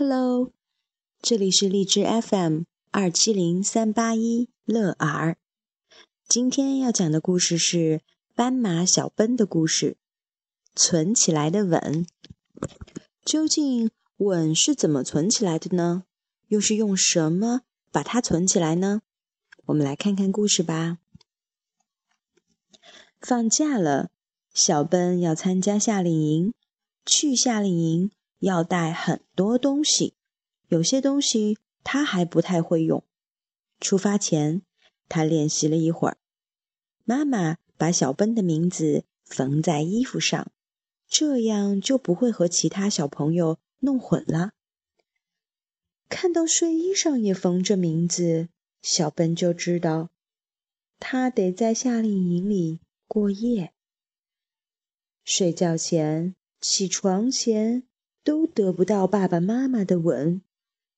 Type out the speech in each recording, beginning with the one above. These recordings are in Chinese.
Hello，这里是荔枝 FM 二七零三八一乐儿。今天要讲的故事是斑马小奔的故事。存起来的吻，究竟吻是怎么存起来的呢？又是用什么把它存起来呢？我们来看看故事吧。放假了，小奔要参加夏令营。去夏令营。要带很多东西，有些东西他还不太会用。出发前，他练习了一会儿。妈妈把小奔的名字缝在衣服上，这样就不会和其他小朋友弄混了。看到睡衣上也缝着名字，小奔就知道他得在夏令营里过夜。睡觉前，起床前。都得不到爸爸妈妈的吻，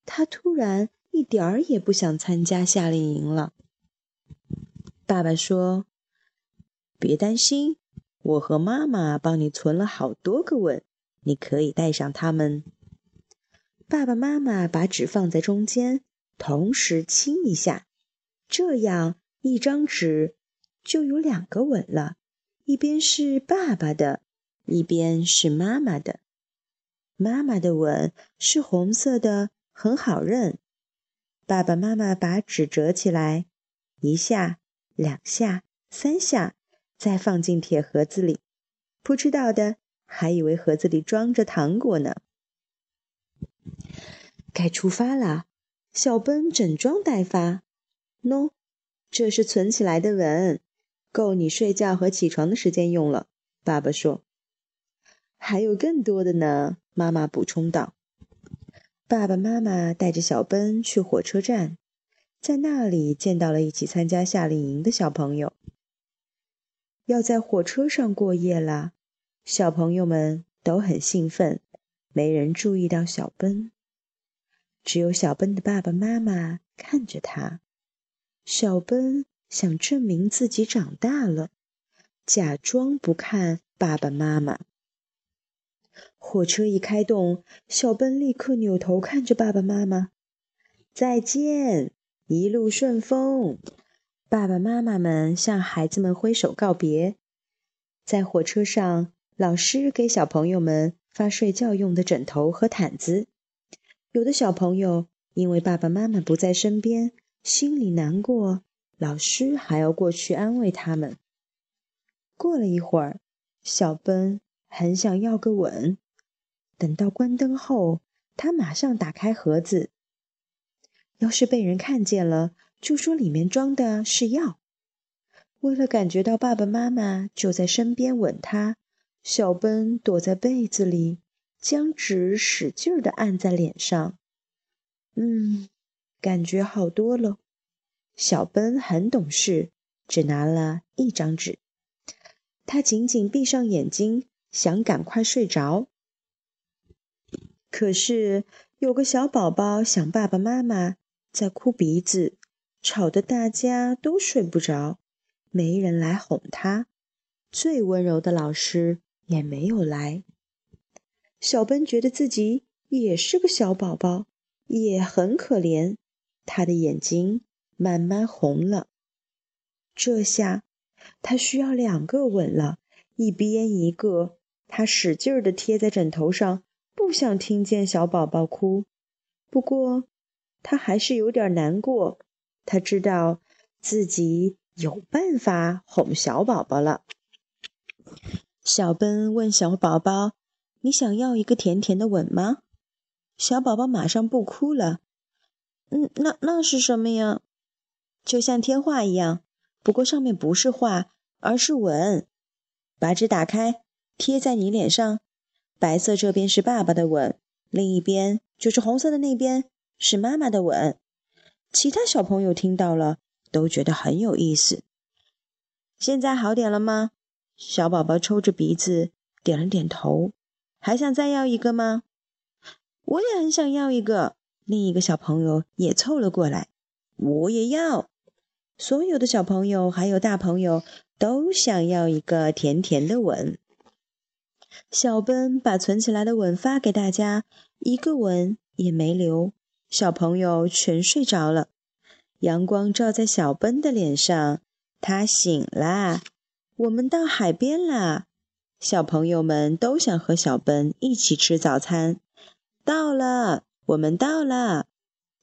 他突然一点儿也不想参加夏令营了。爸爸说：“别担心，我和妈妈帮你存了好多个吻，你可以带上它们。”爸爸妈妈把纸放在中间，同时亲一下，这样一张纸就有两个吻了，一边是爸爸的，一边是妈妈的。妈妈的吻是红色的，很好认。爸爸妈妈把纸折起来，一下、两下、三下，再放进铁盒子里。不知道的还以为盒子里装着糖果呢。该出发了，小奔整装待发。喏，这是存起来的吻，够你睡觉和起床的时间用了。爸爸说。还有更多的呢，妈妈补充道。爸爸妈妈带着小奔去火车站，在那里见到了一起参加夏令营的小朋友。要在火车上过夜了，小朋友们都很兴奋。没人注意到小奔，只有小奔的爸爸妈妈看着他。小奔想证明自己长大了，假装不看爸爸妈妈。火车一开动，小奔立刻扭头看着爸爸妈妈：“再见，一路顺风。”爸爸妈妈们向孩子们挥手告别。在火车上，老师给小朋友们发睡觉用的枕头和毯子。有的小朋友因为爸爸妈妈不在身边，心里难过，老师还要过去安慰他们。过了一会儿，小奔。很想要个吻。等到关灯后，他马上打开盒子。要是被人看见了，就说里面装的是药。为了感觉到爸爸妈妈就在身边吻他，小奔躲在被子里，将纸使劲儿地按在脸上。嗯，感觉好多了。小奔很懂事，只拿了一张纸。他紧紧闭上眼睛。想赶快睡着，可是有个小宝宝想爸爸妈妈，在哭鼻子，吵得大家都睡不着，没人来哄他，最温柔的老师也没有来。小奔觉得自己也是个小宝宝，也很可怜，他的眼睛慢慢红了。这下他需要两个吻了，一边一个。他使劲儿地贴在枕头上，不想听见小宝宝哭。不过，他还是有点难过。他知道自己有办法哄小宝宝了。小奔问小宝宝：“你想要一个甜甜的吻吗？”小宝宝马上不哭了。“嗯，那那是什么呀？”“就像贴画一样，不过上面不是画，而是吻。”把纸打开。贴在你脸上，白色这边是爸爸的吻，另一边就是红色的那边是妈妈的吻。其他小朋友听到了都觉得很有意思。现在好点了吗？小宝宝抽着鼻子点了点头。还想再要一个吗？我也很想要一个。另一个小朋友也凑了过来，我也要。所有的小朋友还有大朋友都想要一个甜甜的吻。小奔把存起来的吻发给大家，一个吻也没留，小朋友全睡着了。阳光照在小奔的脸上，他醒啦。我们到海边啦！小朋友们都想和小奔一起吃早餐。到了，我们到了。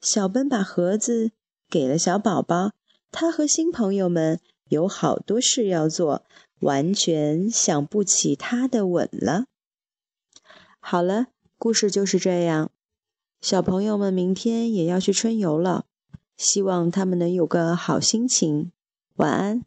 小奔把盒子给了小宝宝，他和新朋友们有好多事要做，完全想不起他的吻了。好了，故事就是这样。小朋友们明天也要去春游了，希望他们能有个好心情。晚安。